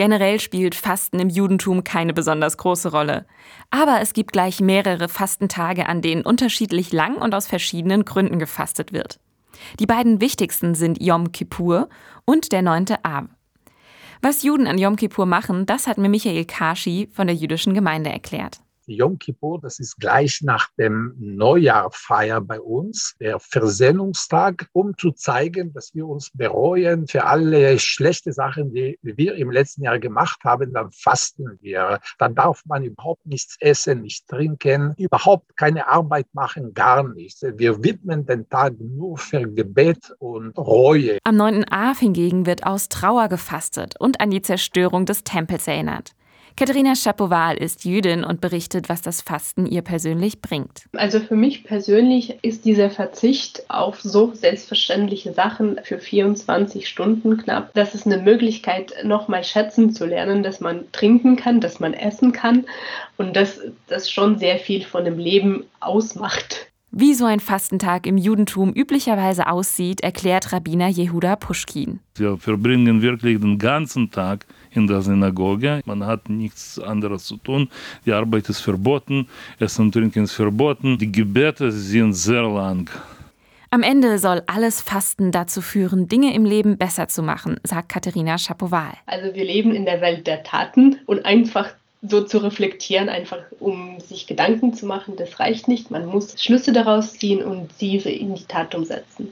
Generell spielt Fasten im Judentum keine besonders große Rolle. Aber es gibt gleich mehrere Fastentage, an denen unterschiedlich lang und aus verschiedenen Gründen gefastet wird. Die beiden wichtigsten sind Yom Kippur und der 9. Av. Was Juden an Yom Kippur machen, das hat mir Michael Kashi von der jüdischen Gemeinde erklärt. Yom Kippur, das ist gleich nach dem Neujahrfeier bei uns, der Versöhnungstag, um zu zeigen, dass wir uns bereuen für alle schlechte Sachen, die wir im letzten Jahr gemacht haben. Dann fasten wir. Dann darf man überhaupt nichts essen, nicht trinken, überhaupt keine Arbeit machen, gar nichts. Wir widmen den Tag nur für Gebet und Reue. Am 9. Av hingegen wird aus Trauer gefastet und an die Zerstörung des Tempels erinnert. Katharina Schapoval ist Jüdin und berichtet, was das Fasten ihr persönlich bringt. Also für mich persönlich ist dieser Verzicht auf so selbstverständliche Sachen für 24 Stunden knapp, das ist eine Möglichkeit, nochmal schätzen zu lernen, dass man trinken kann, dass man essen kann und dass das schon sehr viel von dem Leben ausmacht. Wie so ein Fastentag im Judentum üblicherweise aussieht, erklärt Rabbiner Jehuda Puschkin. Wir verbringen wirklich den ganzen Tag in der Synagoge. Man hat nichts anderes zu tun. Die Arbeit ist verboten, Essen und Trinken ist verboten. Die Gebete sind sehr lang. Am Ende soll alles Fasten dazu führen, Dinge im Leben besser zu machen, sagt Katharina Schapoval. Also wir leben in der Welt der Taten und einfach so zu reflektieren, einfach um sich Gedanken zu machen, das reicht nicht. Man muss Schlüsse daraus ziehen und diese in die Tat umsetzen.